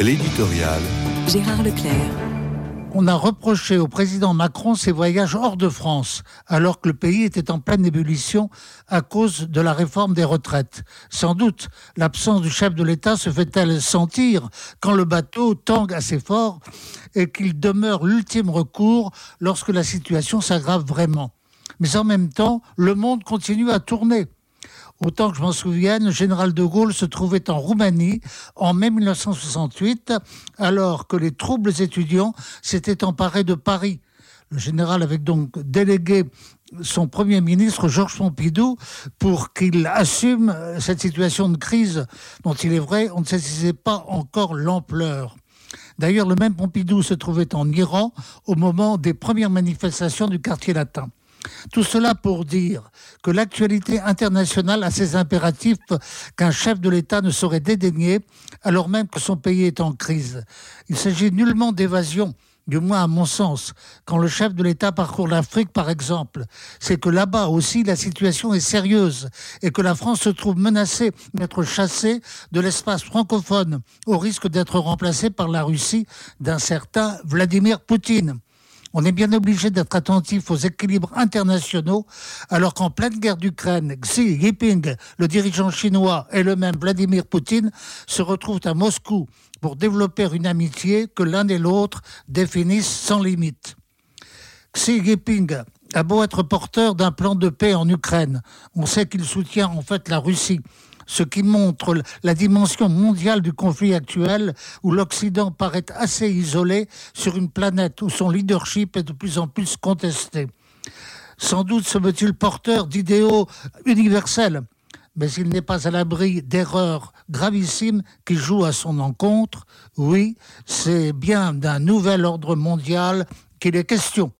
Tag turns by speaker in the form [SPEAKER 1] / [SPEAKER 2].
[SPEAKER 1] L'éditorial.
[SPEAKER 2] Gérard Leclerc.
[SPEAKER 3] On a reproché au président Macron ses voyages hors de France, alors que le pays était en pleine ébullition à cause de la réforme des retraites. Sans doute, l'absence du chef de l'État se fait-elle sentir quand le bateau tangue assez fort et qu'il demeure l'ultime recours lorsque la situation s'aggrave vraiment? Mais en même temps, le monde continue à tourner. Autant que je m'en souvienne, le général de Gaulle se trouvait en Roumanie en mai 1968, alors que les troubles étudiants s'étaient emparés de Paris. Le général avait donc délégué son Premier ministre, Georges Pompidou, pour qu'il assume cette situation de crise dont il est vrai, on ne sait pas encore l'ampleur. D'ailleurs, le même Pompidou se trouvait en Iran au moment des premières manifestations du quartier latin. Tout cela pour dire que l'actualité internationale a ses impératifs qu'un chef de l'État ne saurait dédaigner alors même que son pays est en crise. Il s'agit nullement d'évasion du moins à mon sens, quand le chef de l'État parcourt l'Afrique, par exemple, c'est que là-bas aussi la situation est sérieuse et que la France se trouve menacée d'être chassée de l'espace francophone au risque d'être remplacée par la Russie d'un certain Vladimir Poutine. On est bien obligé d'être attentif aux équilibres internationaux, alors qu'en pleine guerre d'Ukraine, Xi Jinping, le dirigeant chinois, et le même Vladimir Poutine se retrouvent à Moscou pour développer une amitié que l'un et l'autre définissent sans limite. Xi Jinping a beau être porteur d'un plan de paix en Ukraine, on sait qu'il soutient en fait la Russie ce qui montre la dimension mondiale du conflit actuel où l'Occident paraît assez isolé sur une planète où son leadership est de plus en plus contesté. Sans doute se veut-il porteur d'idéaux universels, mais il n'est pas à l'abri d'erreurs gravissimes qui jouent à son encontre. Oui, c'est bien d'un nouvel ordre mondial qu'il est question.